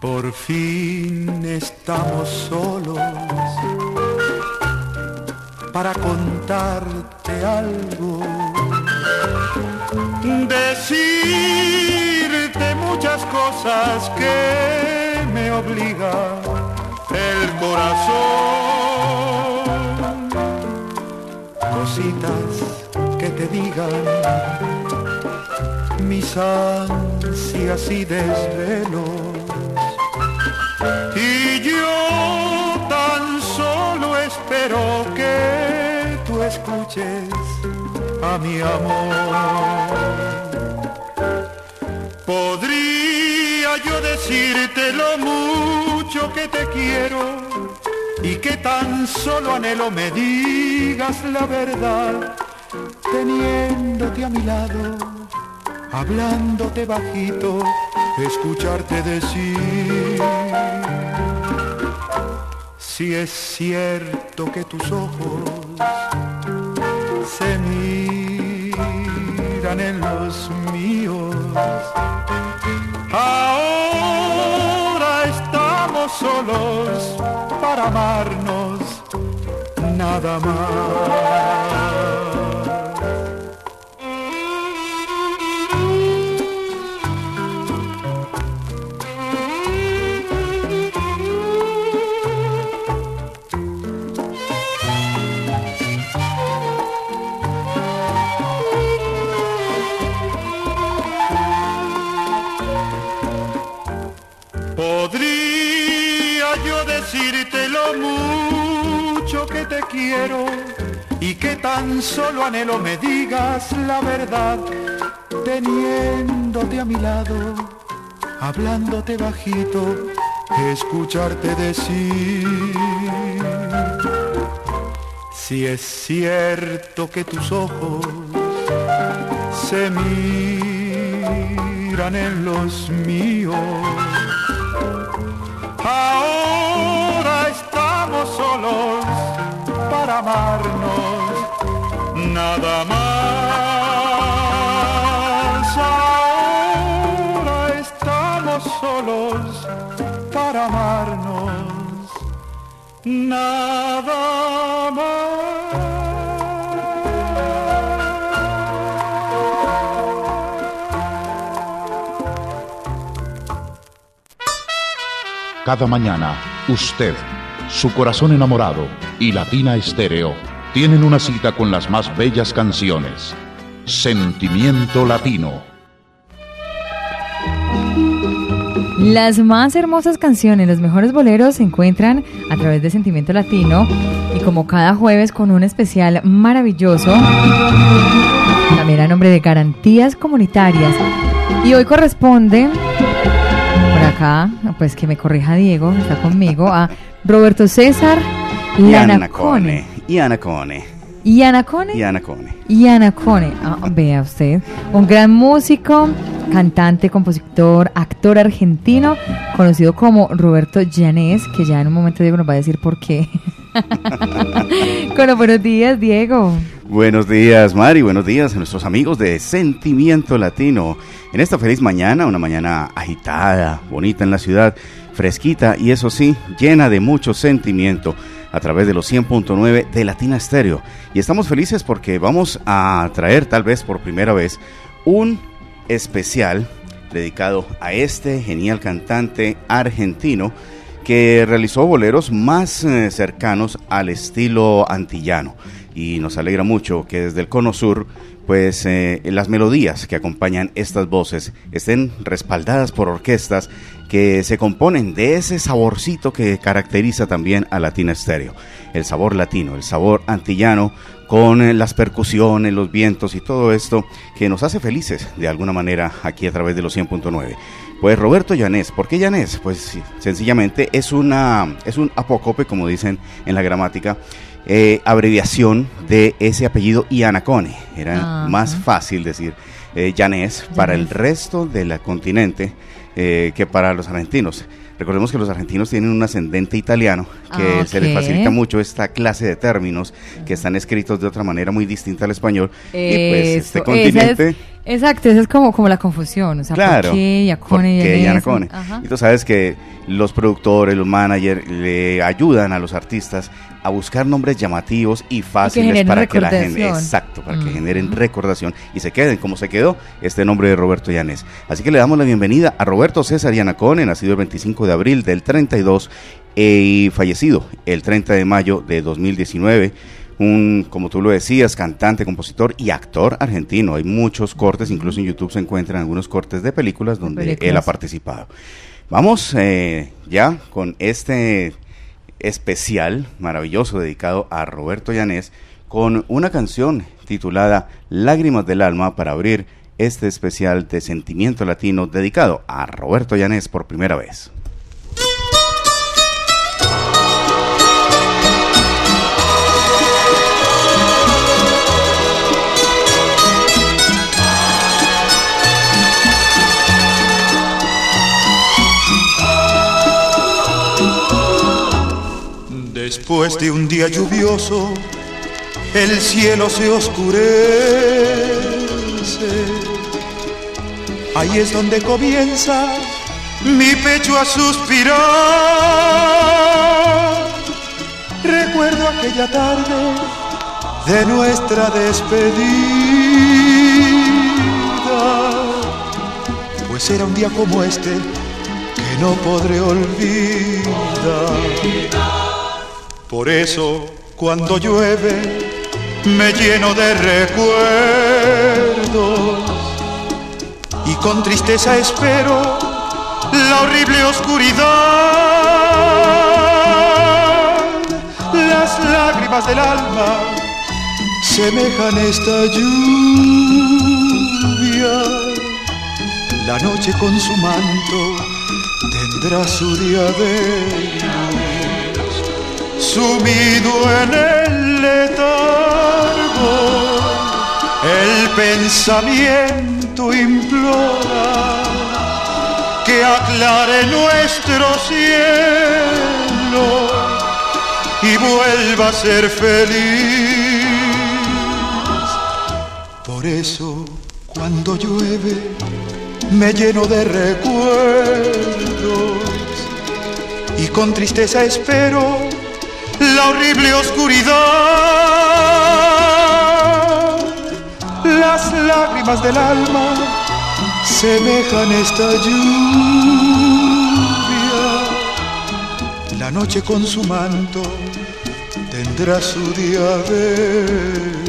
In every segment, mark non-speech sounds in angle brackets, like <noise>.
Por fin estamos solos para contarte algo. Decirte muchas cosas que me obliga el corazón. Cositas que te digan mis ansias y desvelos. Y yo espero que tú escuches a mi amor. Podría yo decirte lo mucho que te quiero y que tan solo anhelo me digas la verdad, teniéndote a mi lado, hablándote bajito escucharte decir si es cierto que tus ojos se miran en los míos. Ahora estamos solos para amarnos nada más. Y que tan solo anhelo me digas la verdad, teniéndote a mi lado, hablándote bajito, escucharte decir. Si es cierto que tus ojos se miran en los míos, Ahora estamos solos amarnos, nada más. Ahora estamos solos para amarnos, nada más. Cada mañana, usted, su corazón enamorado y Latina Estéreo tienen una cita con las más bellas canciones. Sentimiento Latino. Las más hermosas canciones, los mejores boleros se encuentran a través de Sentimiento Latino y como cada jueves con un especial maravilloso, también a nombre de Garantías Comunitarias. Y hoy corresponde, por acá, pues que me corrija Diego, está conmigo, a Roberto César. Y Anacone. ¿Y Anacone? Y Anacone. Y Anacone, ah, vea usted, un gran músico, cantante, compositor, actor argentino, conocido como Roberto Llanés, que ya en un momento Diego nos va a decir por qué. <laughs> Los buenos días, Diego. Buenos días, Mari. Buenos días a nuestros amigos de Sentimiento Latino. En esta feliz mañana, una mañana agitada, bonita en la ciudad, fresquita y eso sí, llena de mucho sentimiento a través de los 100.9 de Latina Estéreo. Y estamos felices porque vamos a traer tal vez por primera vez un especial dedicado a este genial cantante argentino que realizó boleros más eh, cercanos al estilo antillano. y nos alegra mucho que desde el Cono Sur pues eh, las melodías que acompañan estas voces estén respaldadas por orquestas que se componen de ese saborcito que caracteriza también a Latina Estéreo, el sabor latino, el sabor antillano con eh, las percusiones, los vientos y todo esto que nos hace felices de alguna manera aquí a través de los 100.9. Pues Roberto Llanés, ¿por qué Llanés? Pues sencillamente es una es un apócope como dicen en la gramática eh, abreviación de ese apellido Ianacone. Era más fácil decir eh, para el resto del continente eh, que para los argentinos. Recordemos que los argentinos tienen un ascendente italiano que se les facilita mucho esta clase de términos que están escritos de otra manera muy distinta al español. y pues este continente... exacto, esa es como, como la confusión. O sea, claro, ¿por qué Yacone? Y tú sabes que los productores, los managers le ayudan a los artistas a buscar nombres llamativos y fáciles para que la gente, exacto, para que generen recordación y se queden como se quedó este nombre de Roberto Llanes. Así que le damos la bienvenida a Roberto César Yanacone, nacido el 25 de abril del 32 eh, y fallecido el 30 de mayo de 2019 un, como tú lo decías, cantante, compositor y actor argentino. Hay muchos cortes, incluso en YouTube se encuentran algunos cortes de películas donde él ha participado. Vamos eh, ya con este especial maravilloso dedicado a Roberto Llanés con una canción titulada Lágrimas del Alma para abrir este especial de sentimiento latino dedicado a Roberto Llanés por primera vez. Después de un día lluvioso, el cielo se oscurece. Ahí es donde comienza mi pecho a suspirar. Recuerdo aquella tarde de nuestra despedida, pues era un día como este que no podré olvidar. Por eso cuando llueve me lleno de recuerdos y con tristeza espero la horrible oscuridad. Las lágrimas del alma semejan esta lluvia. La noche con su manto tendrá su día de sumido en el letargo, el pensamiento implora que aclare nuestro cielo y vuelva a ser feliz. Por eso cuando llueve me lleno de recuerdos y con tristeza espero la horrible oscuridad. Las lágrimas del alma semejan esta lluvia. La noche con su manto tendrá su día de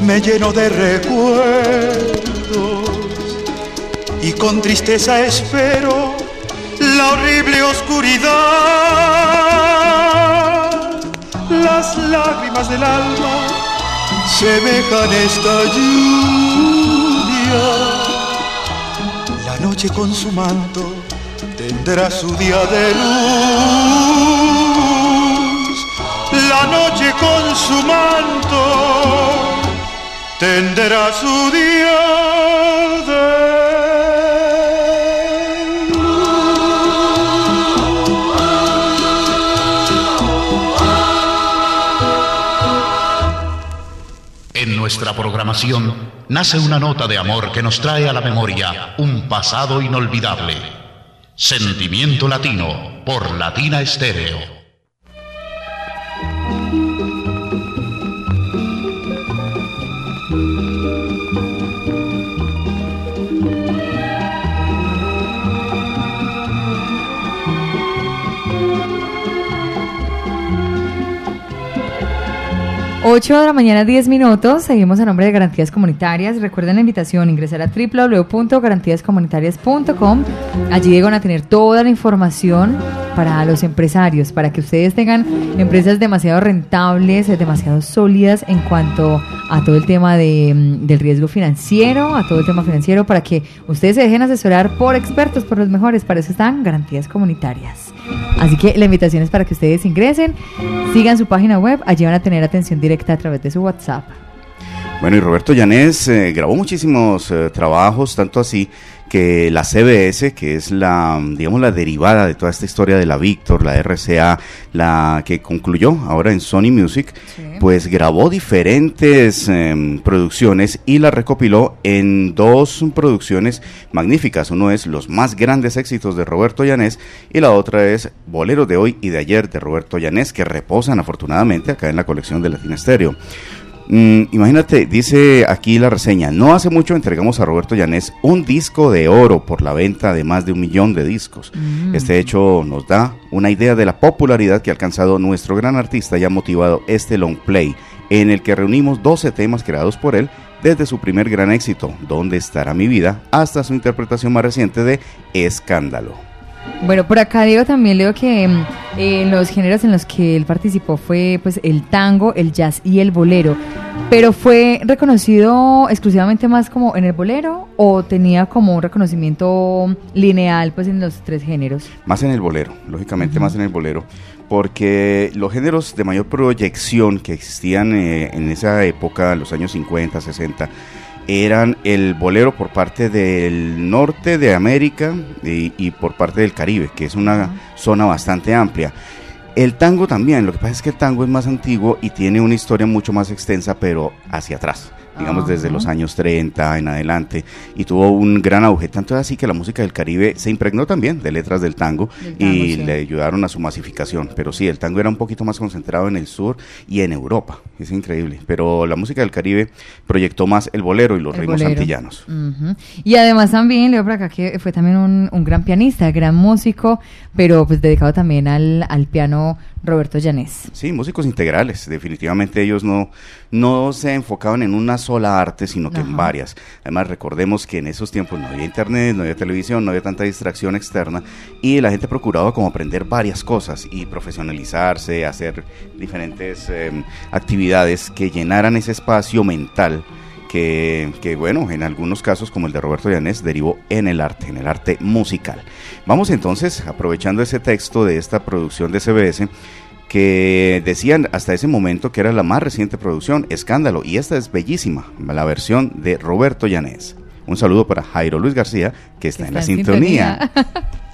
me lleno de recuerdos y con tristeza espero la horrible oscuridad. Las lágrimas del alma semejan esta lluvia. La noche con su manto tendrá su día de luz la noche con su manto tendrá su día En nuestra programación nace una nota de amor que nos trae a la memoria un pasado inolvidable. Sentimiento Latino por Latina Estéreo. 8 de la mañana, 10 minutos. Seguimos a nombre de Garantías Comunitarias. Recuerden la invitación, ingresar a www.garantíascomunitarias.com. Allí van a tener toda la información para los empresarios, para que ustedes tengan empresas demasiado rentables, demasiado sólidas en cuanto a todo el tema de, mm, del riesgo financiero, a todo el tema financiero, para que ustedes se dejen asesorar por expertos, por los mejores. Para eso están Garantías Comunitarias. Así que la invitación es para que ustedes ingresen, sigan su página web, allí van a tener atención directa a través de su WhatsApp. Bueno, y Roberto Llanés eh, grabó muchísimos eh, trabajos, tanto así que la CBS, que es la, digamos, la derivada de toda esta historia de la Victor, la RCA, la que concluyó ahora en Sony Music, pues grabó diferentes em, producciones y la recopiló en dos producciones magníficas. Uno es los más grandes éxitos de Roberto Llanés y la otra es Boleros de hoy y de ayer de Roberto Llanés, que reposan afortunadamente acá en la colección de Latina Stereo. Mm, imagínate, dice aquí la reseña, no hace mucho entregamos a Roberto Llanés un disco de oro por la venta de más de un millón de discos. Mm. Este hecho nos da una idea de la popularidad que ha alcanzado nuestro gran artista y ha motivado este long play, en el que reunimos 12 temas creados por él desde su primer gran éxito, ¿Dónde estará mi vida?, hasta su interpretación más reciente de Escándalo. Bueno, por acá digo también leo que mm, eh, los géneros en los que él participó fue pues el tango, el jazz y el bolero. Pero fue reconocido exclusivamente más como en el bolero o tenía como un reconocimiento lineal pues en los tres géneros. Más en el bolero, lógicamente más en el bolero, porque los géneros de mayor proyección que existían eh, en esa época, en los años 50, 60 eran el bolero por parte del norte de América y, por parte del Caribe, que es una zona bastante amplia. El tango también, lo que pasa es que el tango es más antiguo y tiene una historia mucho más extensa, pero hacia atrás digamos desde los años 30 en adelante, y tuvo un gran auge, tanto así que la música del Caribe se impregnó también de letras del tango, y le ayudaron a su masificación, pero sí, el tango era un poquito más concentrado en el sur y en Europa, es increíble, pero la música del Caribe proyectó más el bolero y los ritmos antillanos. Y además también, leo por acá que fue también un, un gran pianista, gran músico, pero pues dedicado también al, al piano Roberto Llanés. Sí, músicos integrales. Definitivamente ellos no, no se enfocaban en una sola arte, sino que en varias. Además, recordemos que en esos tiempos no había internet, no había televisión, no había tanta distracción externa y la gente procuraba como aprender varias cosas y profesionalizarse, hacer diferentes em, actividades que llenaran ese espacio mental. Que, que, bueno, en algunos casos como el de Roberto Llanés derivó en el arte, en el arte musical. Vamos entonces, aprovechando ese texto de esta producción de CBS, que decían hasta ese momento que era la más reciente producción, Escándalo, y esta es bellísima, la versión de Roberto Llanés. Un saludo para Jairo Luis García, que está, en la sintonía. <laughs>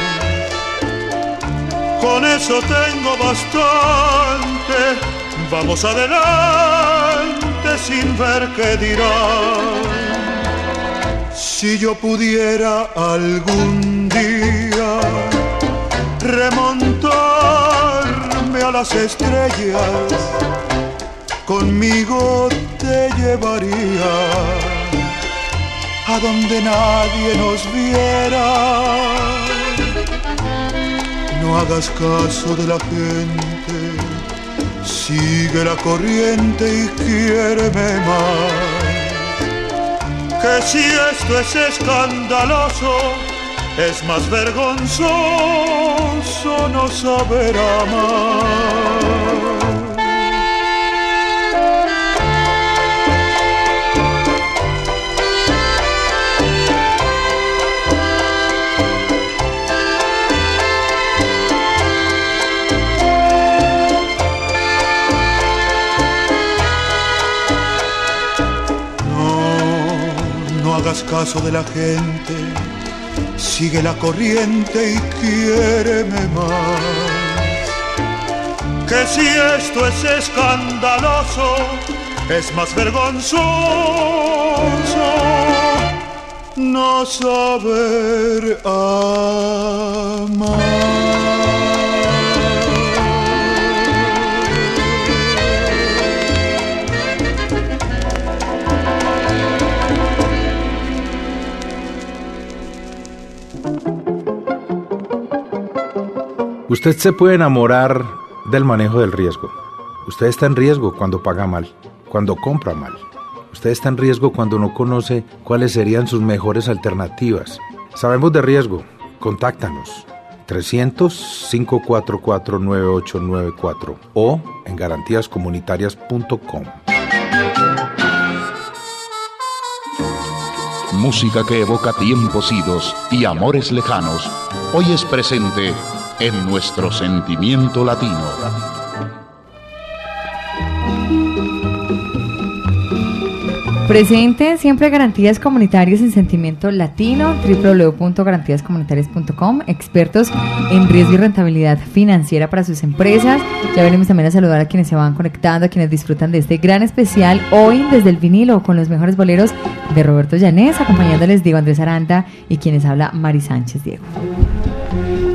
Con eso tengo bastante, vamos adelante sin ver qué dirán. Si yo pudiera algún día remontarme a las estrellas, conmigo te llevaría a donde nadie nos viera. No hagas caso de la gente Sigue la corriente y quiéreme más. Que si esto es escandaloso, es más vergonzoso no saber amar. Hagas caso de la gente sigue la corriente y quiéreme más. Que si esto es escandaloso, es más vergonzoso no saber amar. Usted se puede enamorar del manejo del riesgo. Usted está en riesgo cuando paga mal, cuando compra mal. Usted está en riesgo cuando no conoce cuáles serían sus mejores alternativas. Sabemos de riesgo. Contáctanos. 300-544-9894 o en garantíascomunitarias.com. Música que evoca tiempos idos y amores lejanos, hoy es presente en nuestro sentimiento latino. Presente siempre garantías comunitarias en sentimiento latino, www.garantíascomunitarias.com, expertos en riesgo y rentabilidad financiera para sus empresas. Ya venimos también a saludar a quienes se van conectando, a quienes disfrutan de este gran especial hoy desde el vinilo con los mejores boleros de Roberto Llanés, acompañándoles Diego Andrés Aranda y quienes habla Mari Sánchez Diego.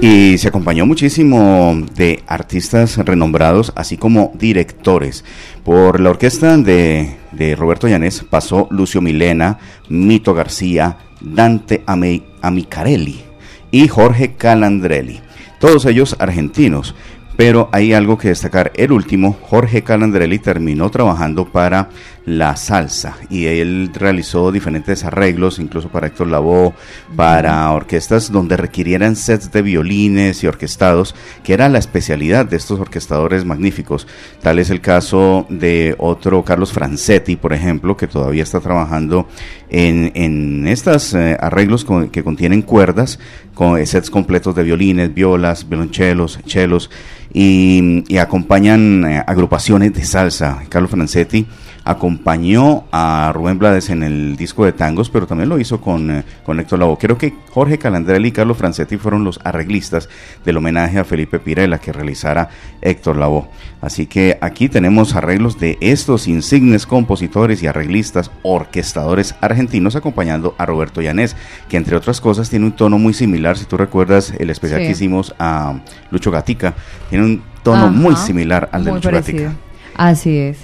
Y se acompañó muchísimo de artistas renombrados, así como directores. Por la orquesta de, Roberto Llanés pasó Lucio Milena, Mito García, Dante Amicarelli y Jorge Calandrelli. Todos ellos argentinos. Pero hay algo que destacar. El último, Jorge Calandrelli, terminó trabajando para la salsa y él realizó diferentes arreglos, incluso para Héctor Lavoe, para orquestas donde requirieran sets de violines y orquestados, que era la especialidad de estos orquestadores magníficos. Tal es el caso de otro Carlos Francetti, por ejemplo, que todavía está trabajando en, en estos eh, arreglos que contienen cuerdas, con sets completos de violines, violas, violonchelos, chelos y, y acompañan eh, agrupaciones de salsa. Carlos Francetti acompañó a Rubén Blades en el disco de tangos, pero también lo hizo con, eh, con Héctor Lavoe. Creo que Jorge Calandrelli y Carlos Francetti fueron los arreglistas del homenaje a Felipe Pirela que realizara Héctor Lavoe. Así que aquí tenemos arreglos de estos insignes compositores y arreglistas, orquestadores argentinos acompañando a Roberto Llanés, que entre otras cosas tiene un tono muy similar, si tú recuerdas el especial que hicimos a Lucho Gatica, tiene un tono muy similar al de Lucho Gatica. Así es.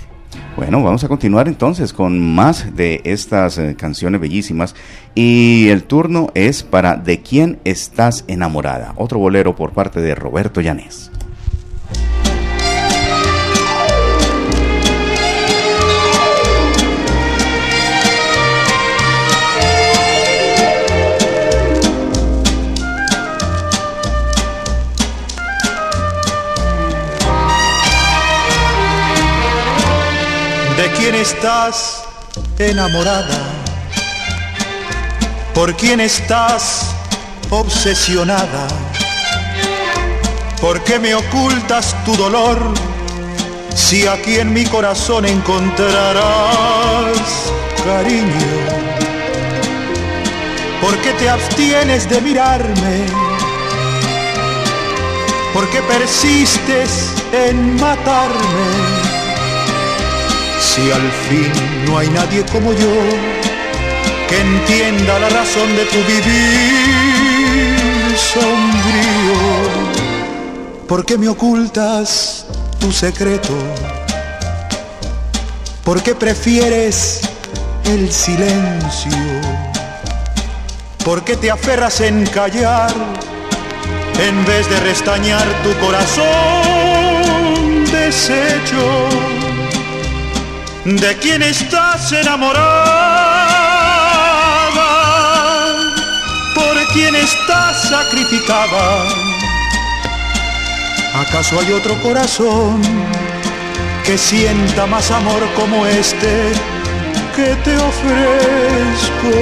Bueno, vamos a continuar entonces con más de estas eh, canciones bellísimas y el turno es para ¿De quién estás enamorada? Otro bolero por parte de Roberto Llanés. Quién estás enamorada? ¿Por quién estás obsesionada? ¿Por qué me ocultas tu dolor si aquí en mi corazón encontrarás cariño? ¿Por qué te abstienes de mirarme? ¿Por qué persistes en matarme? Si al fin no hay nadie como yo que entienda la razón de tu vivir sombrío, ¿por qué me ocultas tu secreto? ¿Por qué prefieres el silencio? ¿Por qué te aferras en callar en vez de restañar tu corazón deshecho? ¿De quién estás enamorada? ¿Por quién está sacrificada. ¿Acaso hay otro corazón que sienta más amor como este que te ofrezco?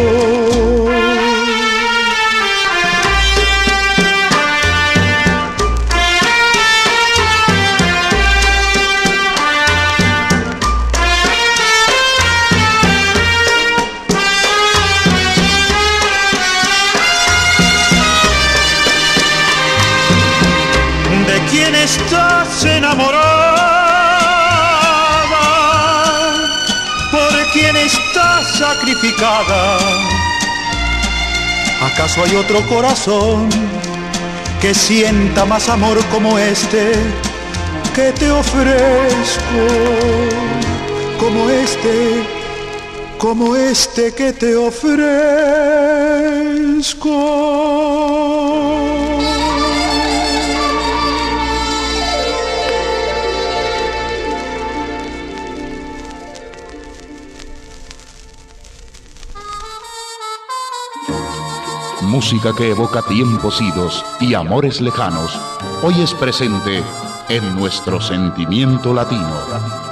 ¿Acaso hay otro corazón que sienta más amor como este que te ofrezco? Como este, como este que te ofrezco. Música que evoca tiempos idos y amores lejanos, hoy es presente en nuestro sentimiento latino.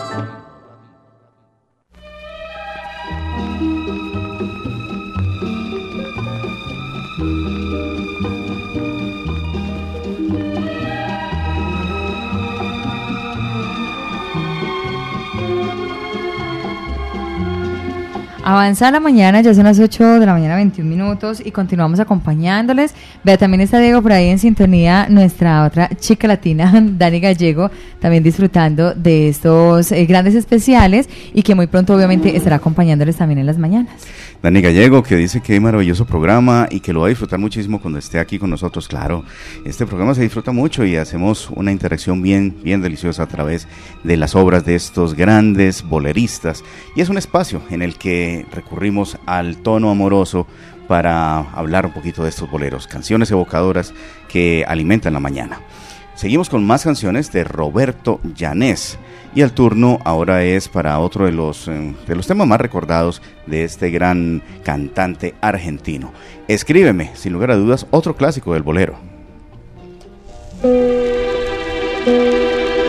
Avanza la mañana, ya son las 8 de la mañana, 21 minutos, y continuamos acompañándoles. Vea, también está Diego por ahí en sintonía, nuestra otra chica latina, <laughs> Dani Gallego, también disfrutando de estos eh, grandes especiales y que muy pronto obviamente estará acompañándoles también en las mañanas. Dani Gallego, que dice que maravilloso programa y que lo va a disfrutar muchísimo cuando esté aquí con nosotros. Claro, este programa se disfruta mucho y hacemos una interacción bien, bien deliciosa a través de las obras de estos grandes boleristas. Y es un espacio en el que recurrimos al tono amoroso para hablar un poquito de estos boleros, canciones evocadoras que alimentan la mañana. Seguimos con más canciones de Roberto Llanés. Y el turno ahora es para otro de los, eh, de los temas más recordados de este gran cantante argentino. Escríbeme, sin lugar a dudas, otro clásico del bolero.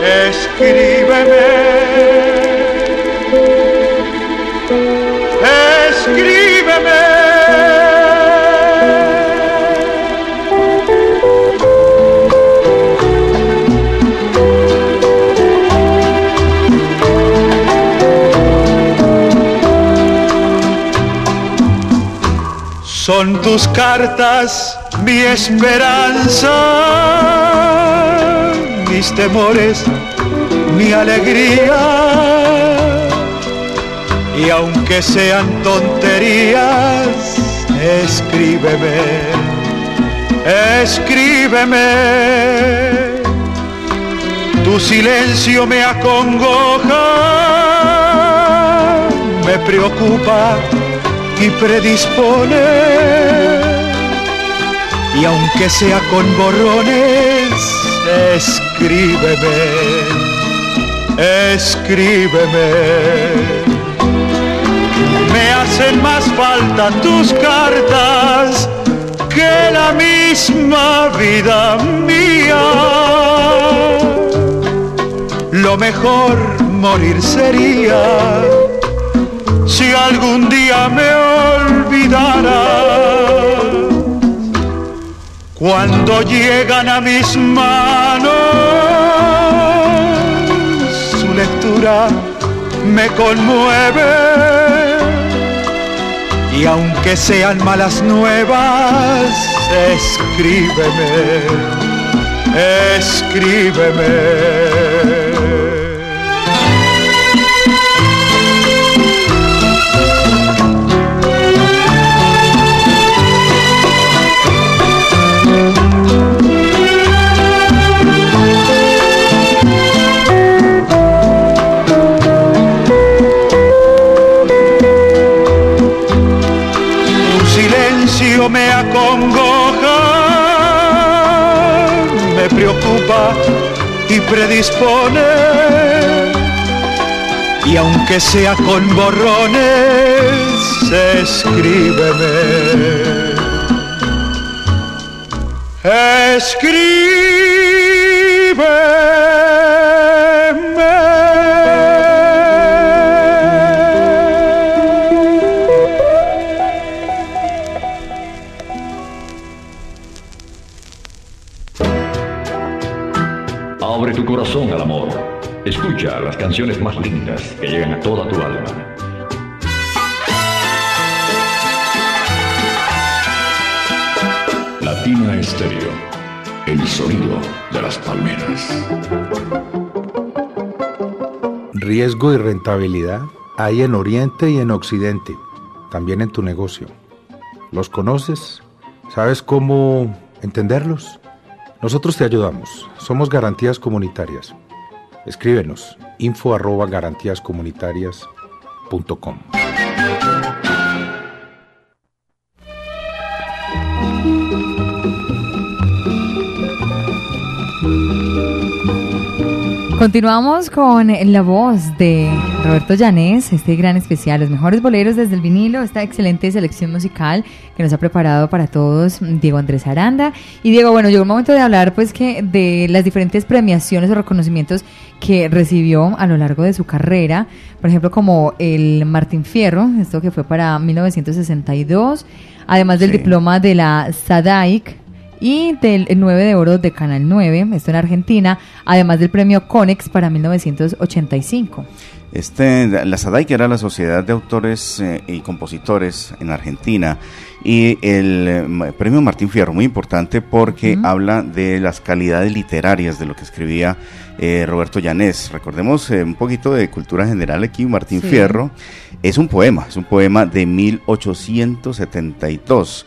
Escríbeme. Escríbeme. Son tus cartas mi esperanza, mis temores, mi alegría. Y aunque sean tonterías, escríbeme, escríbeme. Tu silencio me acongoja, me preocupa y predispone. Y aunque sea con borrones, escríbeme, escríbeme. Me hacen más falta tus cartas que la misma vida mía. Lo mejor morir sería si algún día me Cuando llegan a mis manos, su lectura me conmueve. Y aunque sean malas nuevas, escríbeme, escríbeme. Y predispone. Y aunque sea con borrones, escríbeme, Abre canciones más lindas que llegan a toda tu alma. Latina Estéreo, el sonido de las palmeras. Riesgo y rentabilidad hay en Oriente y en Occidente, también en tu negocio. ¿Los conoces? ¿Sabes cómo entenderlos? Nosotros te ayudamos. Somos Garantías Comunitarias. Escríbenos info arroba garantíascomunitarias.com. Continuamos con la voz de Roberto Llanés, este gran especial, los mejores boleros desde el vinilo, esta excelente selección musical que nos ha preparado para todos Diego Andrés Aranda. Y Diego, bueno, llegó el momento de hablar pues que de las diferentes premiaciones o reconocimientos que recibió a lo largo de su carrera, por ejemplo como el Martín Fierro, esto que fue para 1962, además del Sí. diploma de la SADAIC y del 9 de oro de Canal 9, esto en Argentina, además del premio Conex para 1985. Este, la SADAI, que era la Sociedad de Autores eh, y Compositores en Argentina, y el eh, premio Martín Fierro, muy importante porque habla de las calidades literarias de lo que escribía eh, Roberto Llanés. Recordemos eh, un poquito de cultura general aquí, Martín Sí. Fierro es un poema, es un poema de 1872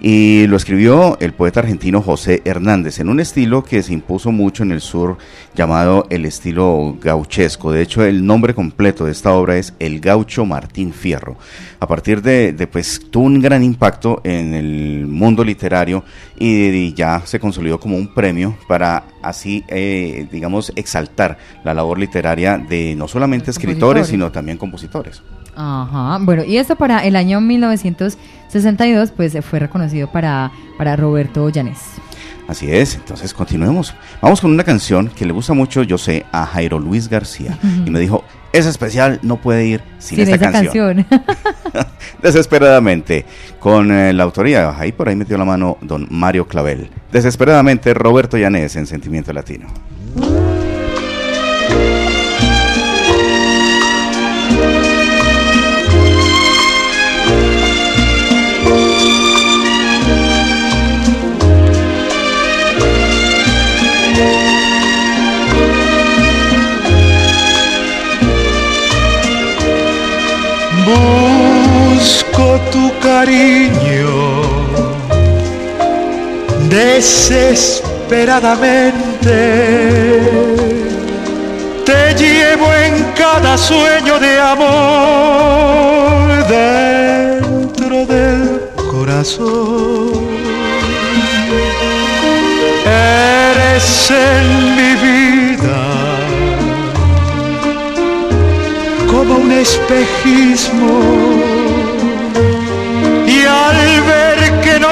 y lo escribió el poeta argentino José Hernández en un estilo que se impuso mucho en el sur llamado el estilo gauchesco. De hecho, el nombre completo de esta obra es El Gaucho Martín Fierro. A partir de, de, pues tuvo un gran impacto en el mundo literario y, y ya se consolidó como un premio para así, eh, digamos, exaltar la labor literaria de no solamente escritores, sino también compositores. Ajá, bueno, y esto para el año 1962, pues fue reconocido para, para Roberto Llanés. Así es, entonces continuemos. Vamos con una canción que le gusta mucho, yo sé, a Jairo Luis García. Y me dijo, es especial, no puede ir sin, Sin esta esa canción. canción. <laughs> Desesperadamente, con eh, la autoría, ahí por ahí metió la mano don Mario Clavel. Desesperadamente, Roberto Llanés en Sentimiento Latino. Busco tu cariño desesperadamente. Te llevo en cada sueño de amor dentro del corazón. Eres en mi vida como un espejismo.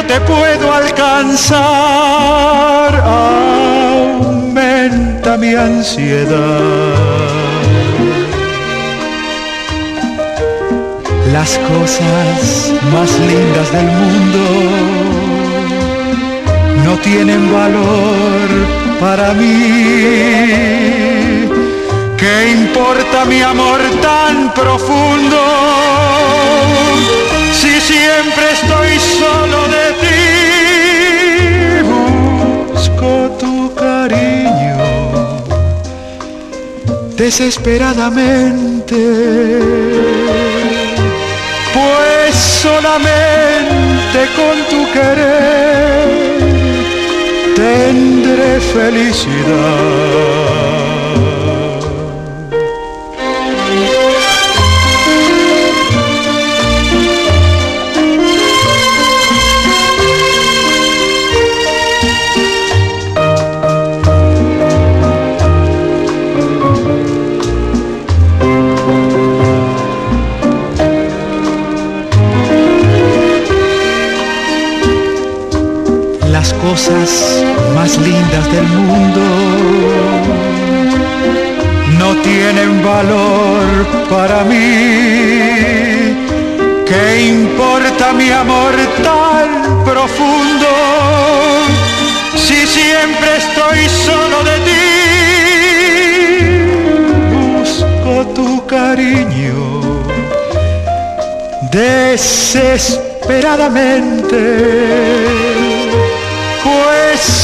Te puedo alcanzar, aumenta mi ansiedad. Las cosas más lindas del mundo no tienen valor para mí. ¿Qué importa mi amor tan profundo? Si siempre estoy solo desesperadamente. Pues solamente con tu querer tendré felicidad. Cosas más lindas del mundo no tienen valor para mí. ¿Qué importa mi amor tan profundo si siempre estoy solo de ti? Busco tu cariño desesperadamente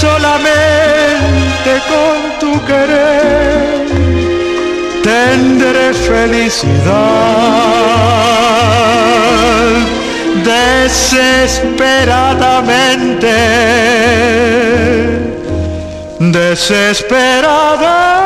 solamente con tu querer tendré felicidad desesperadamente, desesperadamente.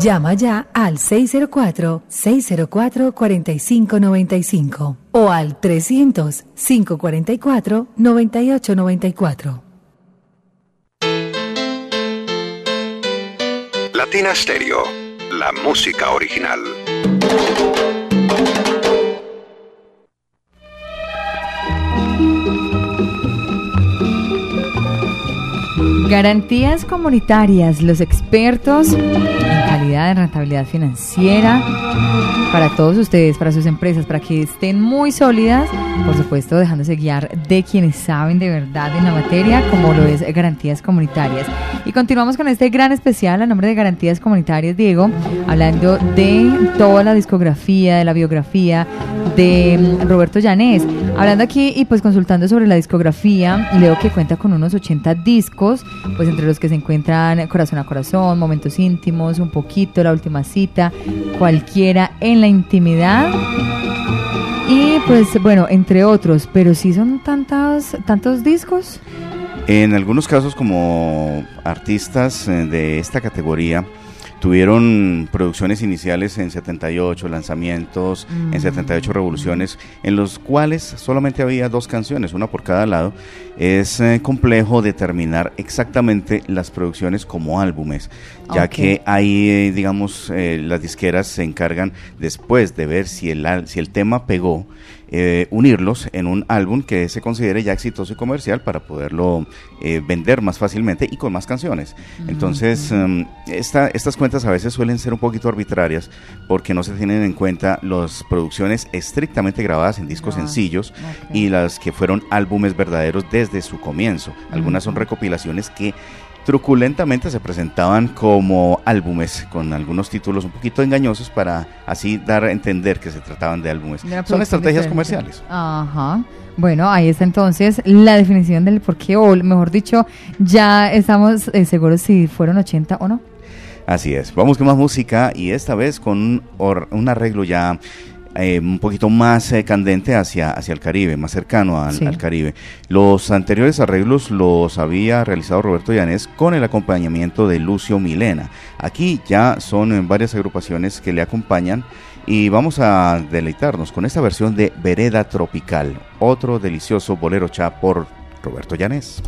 Llama ya al 604-604-4595 o al 300-544-9894. Latina Stereo, la música original. Garantías comunitarias, los expertos en calidad de rentabilidad financiera para todos ustedes, para sus empresas, para que estén muy sólidas, por supuesto dejándose guiar de quienes saben de verdad en la materia, como lo es Garantías Comunitarias. Y continuamos con este gran especial a nombre de Garantías Comunitarias, Diego, hablando de toda la discografía, de la biografía de mm, Roberto Llanés. Hablando aquí y pues consultando sobre la discografía, leo que cuenta con unos 80 discos, pues entre los que se encuentran Corazón a Corazón, Momentos Íntimos, Un Poquito, La Última Cita, Cualquiera en la Intimidad. Y pues bueno, entre otros, pero sí son tantos, tantos discos. En algunos casos como artistas eh, de esta categoría tuvieron producciones iniciales en 78, lanzamientos en 78 revoluciones, en los cuales solamente había dos canciones, una por cada lado. Es eh, complejo determinar exactamente las producciones como álbumes, ya que ahí, eh, digamos, eh, las disqueras se encargan después de ver si el, si el tema pegó, unirlos en un álbum que se considere ya exitoso y comercial para poderlo vender más fácilmente y con más canciones. Entonces, esta- estas cuentas a veces suelen ser un poquito arbitrarias porque no se tienen en cuenta las producciones estrictamente grabadas en discos Ah, sencillos y las que fueron álbumes verdaderos desde su comienzo. Algunas son recopilaciones que truculentamente se presentaban como álbumes con algunos títulos un poquito engañosos para así dar a entender que se trataban de álbumes. de Son estrategias diferente. comerciales. Ajá. Bueno, ahí está entonces la definición del por qué, o mejor dicho, ya estamos eh, seguros si fueron 80 o no. Así es. Vamos con más música y esta vez con un, or- un arreglo ya eh, un poquito más eh, candente hacia, hacia el Caribe, más cercano al, Sí. al Caribe. Los anteriores arreglos los había realizado Roberto Llanés con el acompañamiento de Lucio Milena. Aquí ya son en varias agrupaciones que le acompañan y vamos a deleitarnos con esta versión de Vereda Tropical, otro delicioso bolero cha por Roberto Llanés.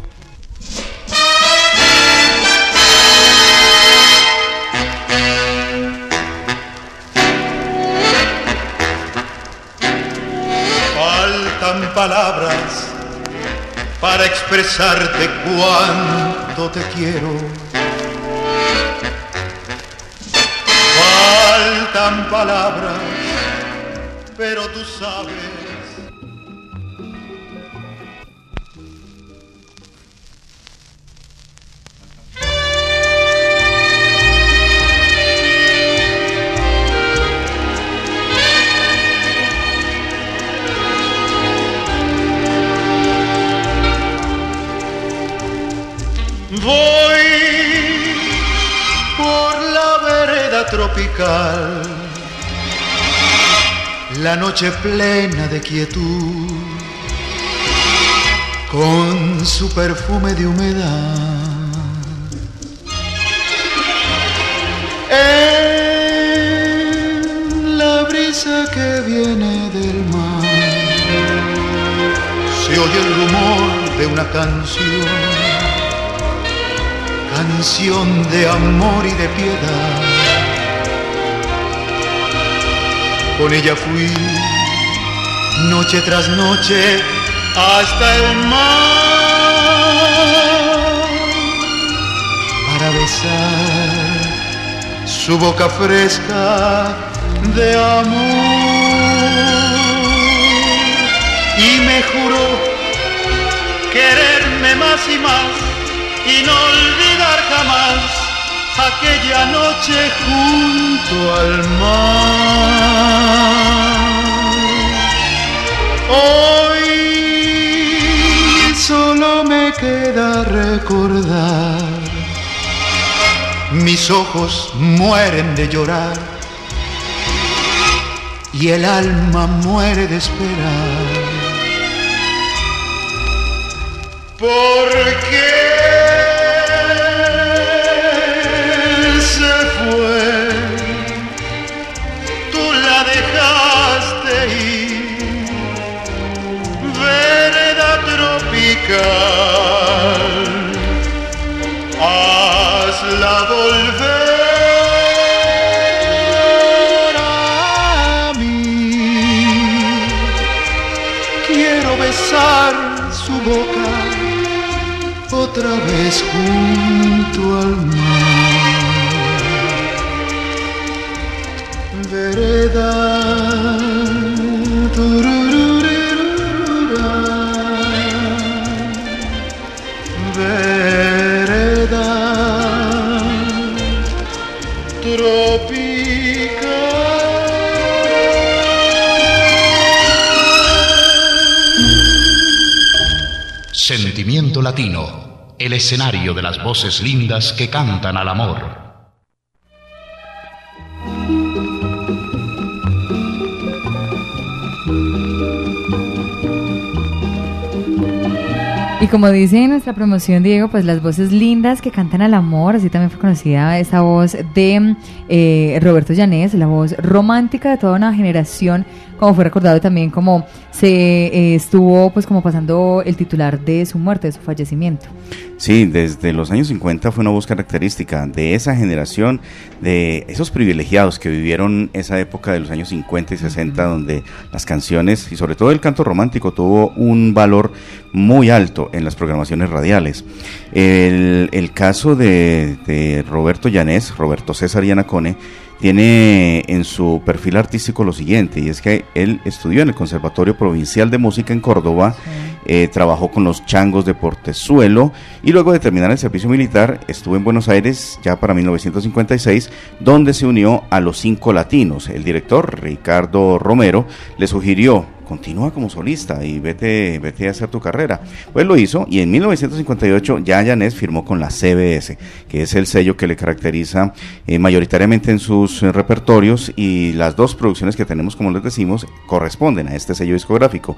Palabras para expresarte cuánto te quiero. Faltan palabras, pero tú sabes. Voy por la vereda tropical, la noche plena de quietud, con su perfume de humedad. En la brisa que viene del mar, se oye el rumor de una canción canción de amor y de piedad. Con ella fui noche tras noche hasta el mar para besar su boca fresca de amor y me juró quererme más y más y no olvidar jamás aquella noche junto al mar. Hoy solo me queda recordar, mis ojos mueren de llorar y el alma muere de esperar. ¿Por qué? Hazla volver a mí. Quiero besar su boca otra vez junto al mar. El escenario de las voces lindas que cantan al amor. Y como dice en nuestra promoción, Diego, pues las voces lindas que cantan al amor, así también fue conocida esa voz de eh, Roberto Llanés, la voz romántica de toda una generación, como fue recordado también como se eh, estuvo pues como pasando el titular de su muerte, de su fallecimiento. Sí, desde los años 50 fue una voz característica de esa generación, de esos privilegiados que vivieron esa época de los años 50 y 60, donde las canciones y sobre todo el canto romántico tuvo un valor muy alto en las programaciones radiales. El, caso de, de Roberto Llanés, Roberto César Yanacone, tiene en su perfil artístico lo siguiente, y es que él estudió en el Conservatorio Provincial de Música en Córdoba, eh, trabajó con los changos de Portezuelo y luego de terminar el servicio militar estuvo en Buenos Aires ya para 1956, donde se unió a los cinco latinos. El director, Ricardo Romero, le sugirió continúa como solista y vete, vete a hacer tu carrera. Pues lo hizo y en 1958 ya Yanés firmó con la CBS, que es el sello que le caracteriza eh, mayoritariamente en sus repertorios y las dos producciones que tenemos, como les decimos, corresponden a este sello discográfico.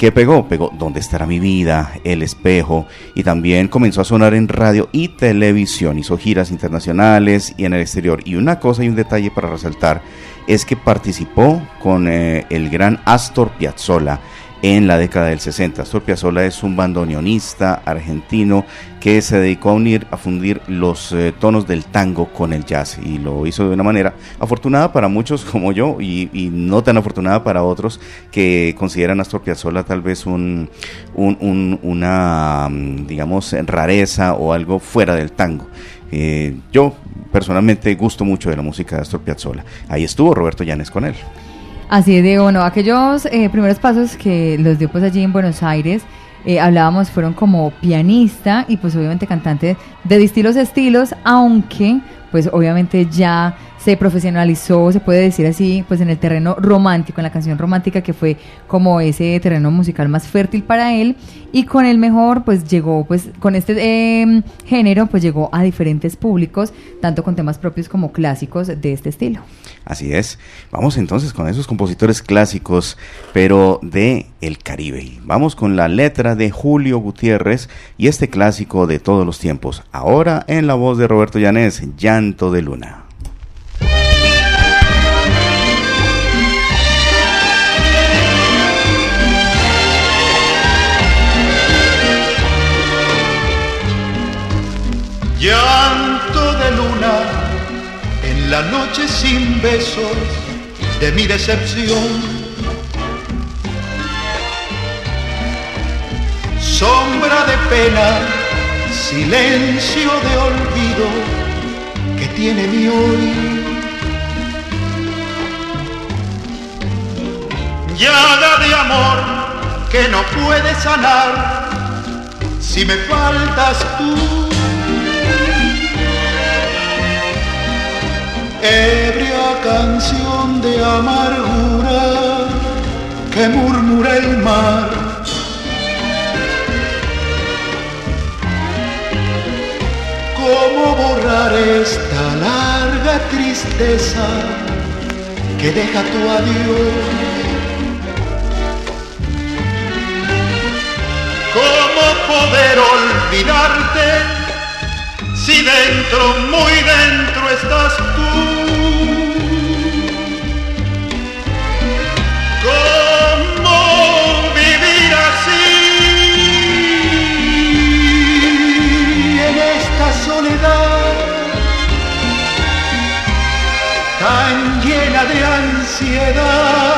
¿Qué pegó? Pegó ¿Dónde estará mi vida? El espejo. Y también comenzó a sonar en radio y televisión. Hizo giras internacionales y en el exterior. Y una cosa y un detalle para resaltar es que participó con eh, el gran Astor Piazzolla en la década del 60. Astor Piazzolla es un bandoneonista argentino que se dedicó a unir, a fundir los eh, tonos del tango con el jazz y lo hizo de una manera afortunada para muchos como yo y, no tan afortunada para otros que consideran a Astor Piazzolla tal vez un, una, mm, digamos, rareza o algo fuera del tango. Eh, yo personalmente gusto mucho de la música de Astor Piazzolla. Ahí estuvo Roberto Llanes con él. Así es, Diego. Bueno, aquellos eh, primeros pasos que los dio pues allí en Buenos Aires, eh, hablábamos, fueron como pianista y pues obviamente cantante de distintos estilos, aunque pues obviamente ya se profesionalizó, se puede decir así, pues en el terreno romántico, en la canción romántica que fue como ese terreno musical más fértil para él y con el mejor pues llegó pues con este em, género pues llegó a diferentes públicos, tanto con temas propios como clásicos de este estilo. Así es. Vamos entonces con esos compositores clásicos, pero de el Caribe. Vamos con la letra de Julio Gutiérrez y este clásico de todos los tiempos. Ahora en la voz de Roberto Llanés, Llanto de Luna. Llanto de luna la noche sin besos de mi decepción. Sombra de pena, silencio de olvido que tiene mi hoy. Llaga de amor que no puede sanar si me faltas tú. Ebria canción de amargura que murmura el mar. ¿Cómo borrar esta larga tristeza que deja tu adiós? ¿Cómo poder olvidarte? Si dentro, muy dentro estás tú. ¿Cómo vivir así en esta soledad tan llena de ansiedad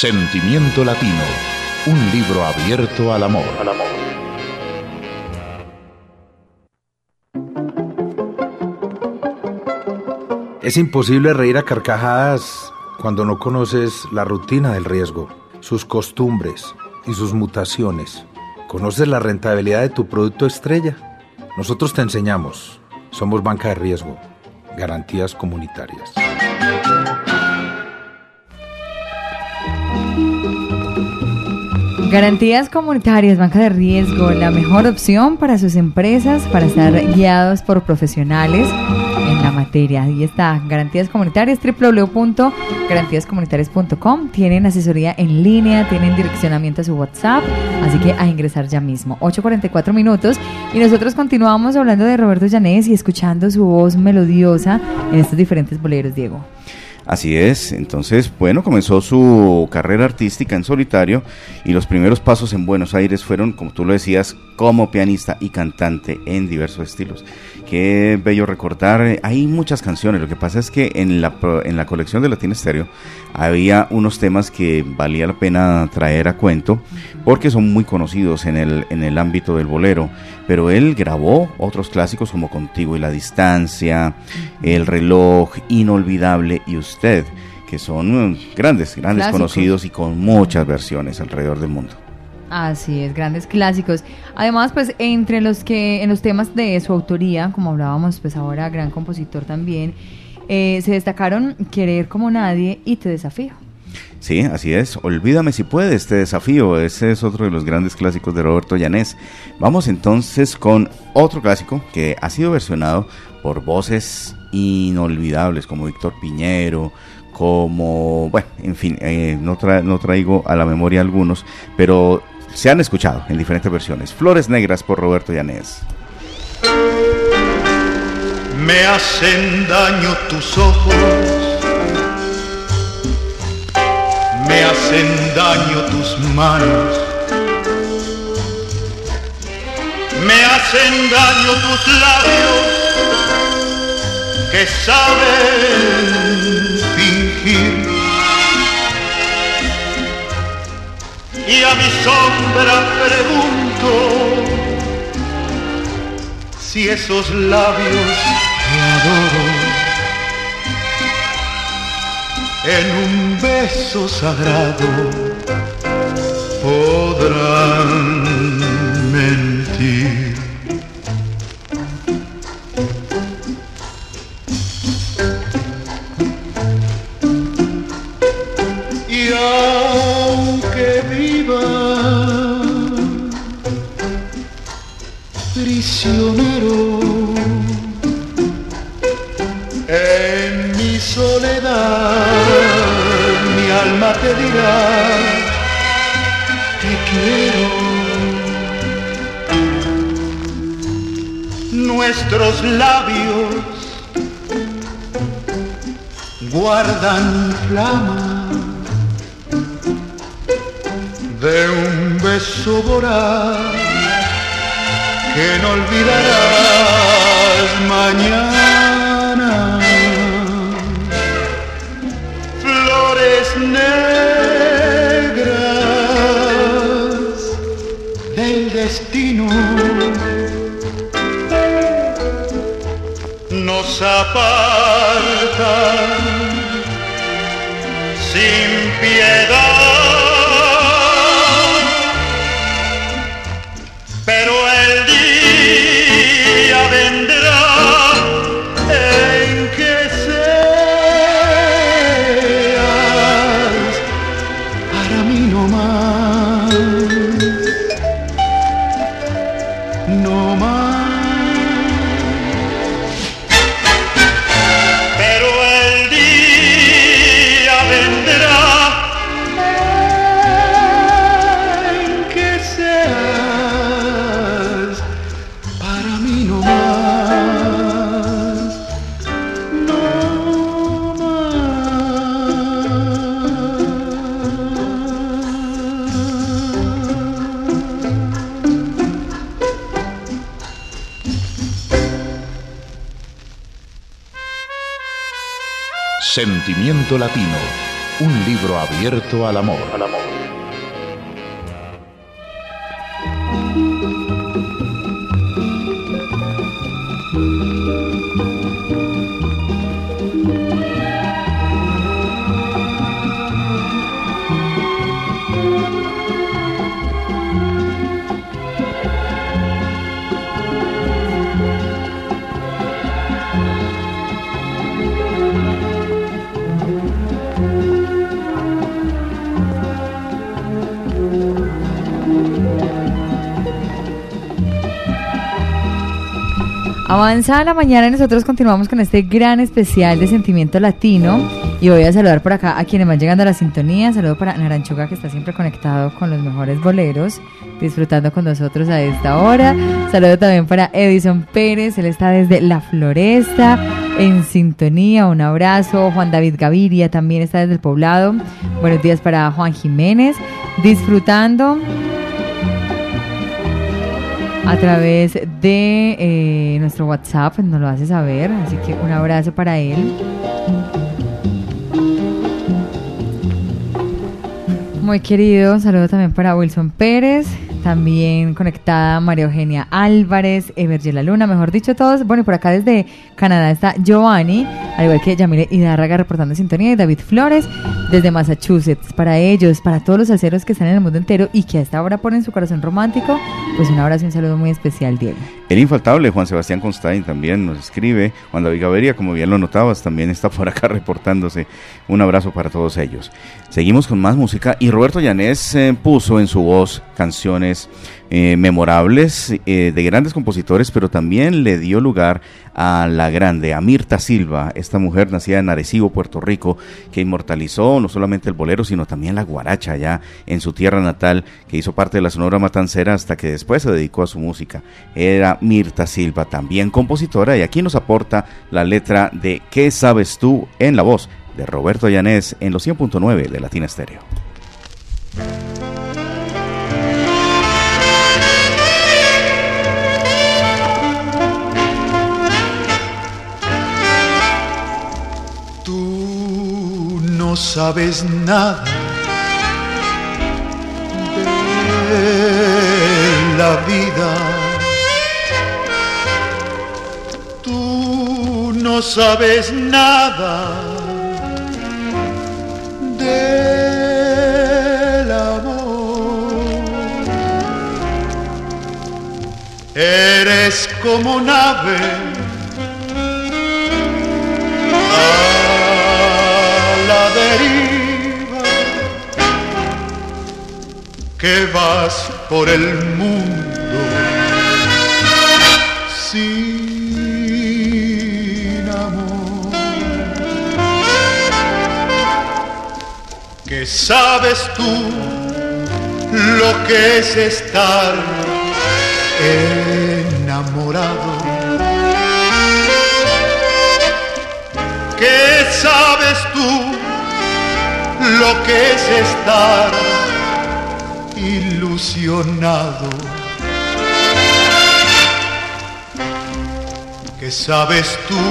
Sentimiento Latino, un libro abierto al amor. Es imposible reír a carcajadas cuando no conoces la rutina del riesgo, sus costumbres y sus mutaciones. ¿Conoces la rentabilidad de tu producto estrella? Nosotros te enseñamos. Somos banca de riesgo. Garantías comunitarias. Garantías comunitarias, banca de riesgo, la mejor opción para sus empresas, para estar guiados por profesionales en la materia. Ahí está, Garantías Comunitarias, www.garantíascomunitarias.com. Tienen asesoría en línea, tienen direccionamiento a su WhatsApp, así que a ingresar ya mismo. 8.44 minutos y nosotros continuamos hablando de Roberto Llanés y escuchando su voz melodiosa en estos diferentes boleros, Diego. Así es, entonces, bueno, comenzó su carrera artística en solitario y los primeros pasos en Buenos Aires fueron, como tú lo decías, como pianista y cantante en diversos estilos. Qué bello recordar, hay muchas canciones, lo que pasa es que en la, en la colección de Latin Stereo había unos temas que valía la pena traer a cuento porque son muy conocidos en el, en el ámbito del bolero, pero él grabó otros clásicos como Contigo y la Distancia, El reloj, Inolvidable y Usted, que son grandes, grandes conocidos y con muchas versiones alrededor del mundo. Así es, grandes clásicos. Además, pues entre los que en los temas de su autoría, como hablábamos, pues ahora gran compositor también, eh, se destacaron Querer como nadie y Te desafío. Sí, así es. Olvídame si puedes, este desafío. Ese es otro de los grandes clásicos de Roberto Llanés. Vamos entonces con otro clásico que ha sido versionado por voces inolvidables como Víctor Piñero, como, bueno, en fin, eh, no, traigo a la memoria algunos, pero se han escuchado en diferentes versiones. Flores Negras por Roberto Llanés. Me hacen daño tus ojos me hacen daño tus manos, me hacen daño tus labios que saben fingir. Y a mi sombra pregunto si esos labios te adoro en un beso sagrado podrán mentir. Prisionero en mi soledad, alma te dirá, te quiero. Nuestros labios guardan flama de un beso voraz que no olvidarás mañana. negras del destino nos apartan sin piedad. Sentimiento Latino, un libro abierto al amor. Avanza la mañana nosotros continuamos con este gran especial de sentimiento latino. Y voy a saludar por acá a quienes van llegando a la sintonía. Saludo para Naranchuga que está siempre conectado con los mejores boleros, disfrutando con nosotros a esta hora. Saludo también para Edison Pérez, él está desde La Floresta, en sintonía. Un abrazo. Juan David Gaviria también está desde el poblado. Buenos días para Juan Jiménez, disfrutando a través de eh, nuestro WhatsApp, nos lo hace saber, así que un abrazo para él. Muy querido, saludo también para Wilson Pérez, También conectada María Eugenia Álvarez, Evergela Luna, mejor dicho, todos. Bueno, y por acá desde Canadá está Giovanni, al igual que Yamile Hidárraga reportando sintonía y David Flores desde Massachusetts. Para ellos, para todos los salseros que están en el mundo entero y que a esta hora ponen su corazón romántico, pues un abrazo y un saludo muy especial, Diego. El infaltable Juan Sebastián Constain también nos escribe. Juan David Gaviria, como bien lo notabas, también está por acá <laughs> reportándose. Un abrazo para todos ellos. Seguimos con más música y Roberto Llanés eh, puso en su voz canciones eh, memorables eh, de grandes compositores, pero también le dio lugar a la grande, a Mirta Silva, esta mujer nacida en Arecibo, Puerto Rico, que inmortalizó no solamente el bolero, sino también la guaracha ya en su tierra natal, que hizo parte de la Sonora Matancera hasta que después se dedicó a su música. Era Mirta Silva, también compositora, y aquí nos aporta la letra de ¿Qué sabes tú? en la voz de Roberto Llanés en los 100.9 de Latina Estéreo. Sabes nada de la vida. Tú no sabes nada del amor. Eres como nave que vas por el mundo sin amor. Que sabes tú lo que es estar enamorado. ¿Qué sabes que es estar ilusionado. ¿Qué sabes tú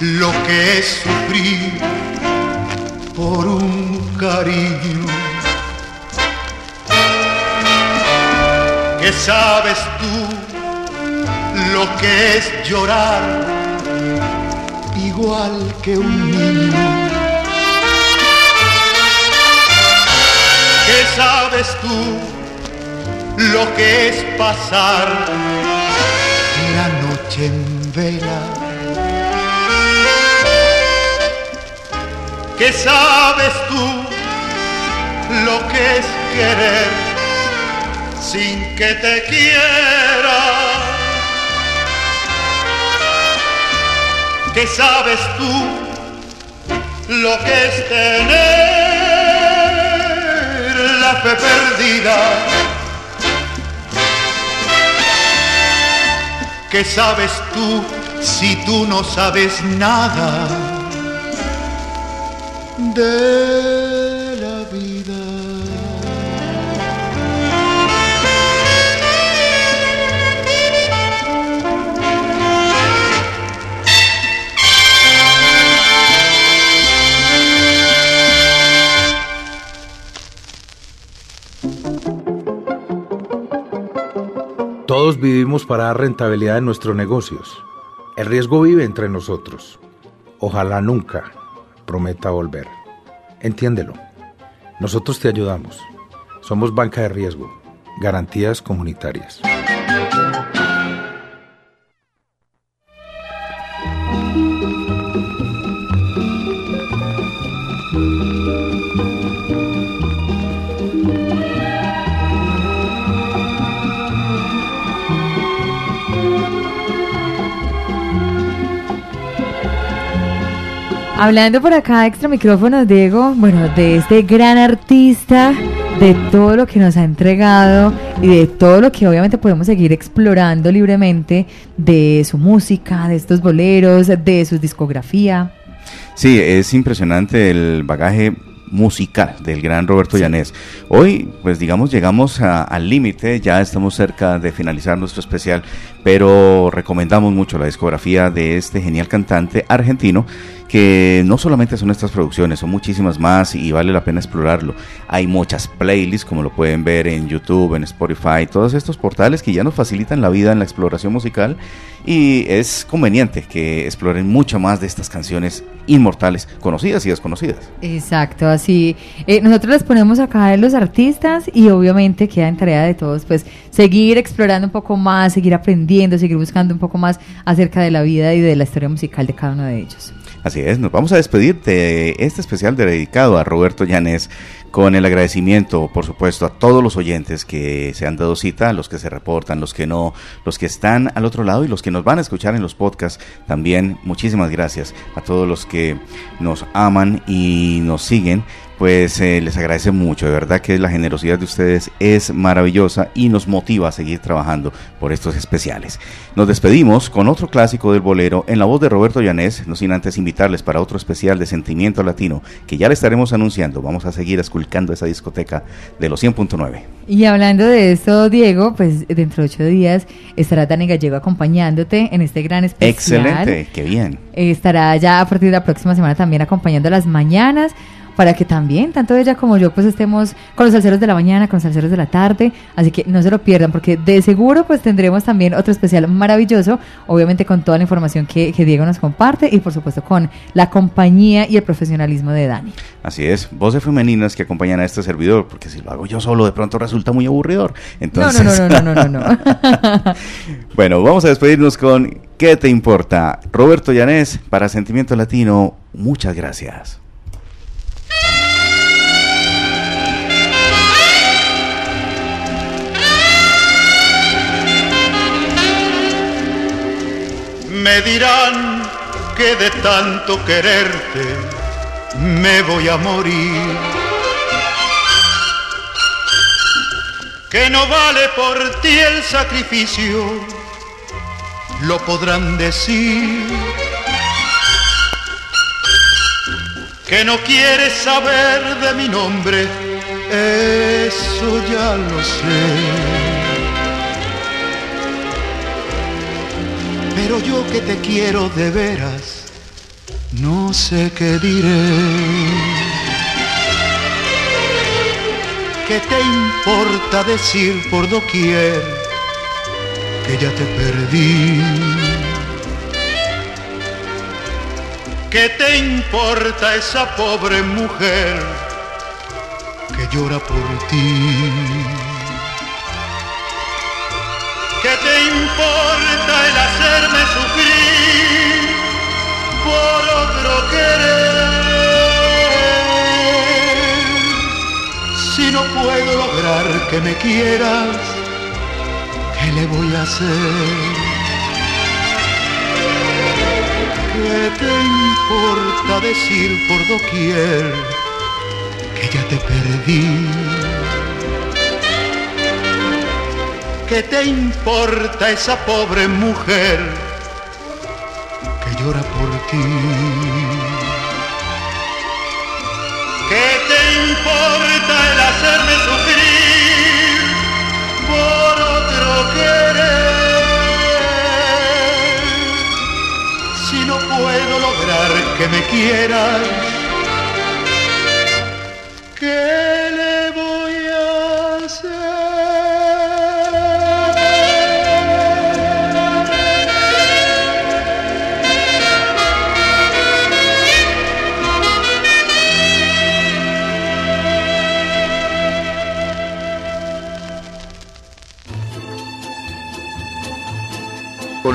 lo que es sufrir por un cariño? ¿Qué sabes tú lo que es llorar igual que un niño? Sabes tú lo que es pasar la noche en vela? ¿Qué sabes tú lo que es querer sin que te quiera? ¿Qué sabes tú lo que es tener? Perdida. ¿Qué sabes tú si tú no sabes nada de Todos vivimos para dar rentabilidad en nuestros negocios. El riesgo vive entre nosotros. Ojalá nunca prometa volver. Entiéndelo. Nosotros te ayudamos. Somos banca de riesgo. Garantías comunitarias. Hablando por acá extra micrófonos, Diego, bueno, de este gran artista, de todo lo que nos ha entregado y de todo lo que obviamente podemos seguir explorando libremente de su música, de estos boleros, de su discografía. Sí, es impresionante el bagaje musical del gran Roberto Llanés. Hoy, pues digamos, llegamos al límite, ya estamos cerca de finalizar nuestro especial, pero recomendamos mucho la discografía de este genial cantante argentino que no solamente son estas producciones, son muchísimas más y vale la pena explorarlo. Hay muchas playlists, como lo pueden ver en YouTube, en Spotify, todos estos portales que ya nos facilitan la vida en la exploración musical y es conveniente que exploren mucho más de estas canciones inmortales, conocidas y desconocidas. Exacto, así. Eh, nosotros les ponemos acá a los artistas y obviamente queda en tarea de todos, pues seguir explorando un poco más, seguir aprendiendo, seguir buscando un poco más acerca de la vida y de la historia musical de cada uno de ellos. Así es, nos vamos a despedir de este especial dedicado a Roberto Llanes con el agradecimiento, por supuesto, a todos los oyentes que se han dado cita, los que se reportan, los que no, los que están al otro lado y los que nos van a escuchar en los podcasts. También muchísimas gracias a todos los que nos aman y nos siguen pues eh, les agradece mucho, de verdad que la generosidad de ustedes es maravillosa y nos motiva a seguir trabajando por estos especiales. Nos despedimos con otro clásico del bolero en la voz de Roberto Llanés, no sin antes invitarles para otro especial de Sentimiento Latino que ya le estaremos anunciando, vamos a seguir esculcando esa discoteca de los 100.9. Y hablando de esto, Diego, pues dentro de ocho días estará Dani Gallego acompañándote en este gran especial. Excelente, qué bien. estará ya a partir de la próxima semana también acompañando las mañanas para que también, tanto ella como yo, pues estemos con los salseros de la mañana, con los salseros de la tarde, así que no se lo pierdan, porque de seguro pues tendremos también otro especial maravilloso, obviamente con toda la información que, Diego nos comparte y por supuesto con la compañía y el profesionalismo de Dani. Así es, voces femeninas que acompañan a este servidor, porque si lo hago yo solo de pronto resulta muy aburridor. Entonces... No, no, no, no, no, no. <laughs> bueno, vamos a despedirnos con ¿Qué te importa? Roberto Llanés para Sentimiento Latino, muchas gracias. Me dirán que de tanto quererte me voy a morir. Que no vale por ti el sacrificio, lo podrán decir. Que no quieres saber de mi nombre, eso ya lo sé. Pero yo que te quiero de veras, no sé qué diré. ¿Qué te importa decir por doquier que ya te perdí? ¿Qué te importa esa pobre mujer que llora por ti? ¿Qué te importa el hacerme sufrir por otro querer? Si no puedo lograr que me quieras, ¿qué le voy a hacer? ¿Qué te importa decir por doquier que ya te perdí? ¿Qué te importa esa pobre mujer que llora por ti? ¿Qué te importa el hacerme sufrir por otro querer? Si no puedo lograr que me quieras, ¿qué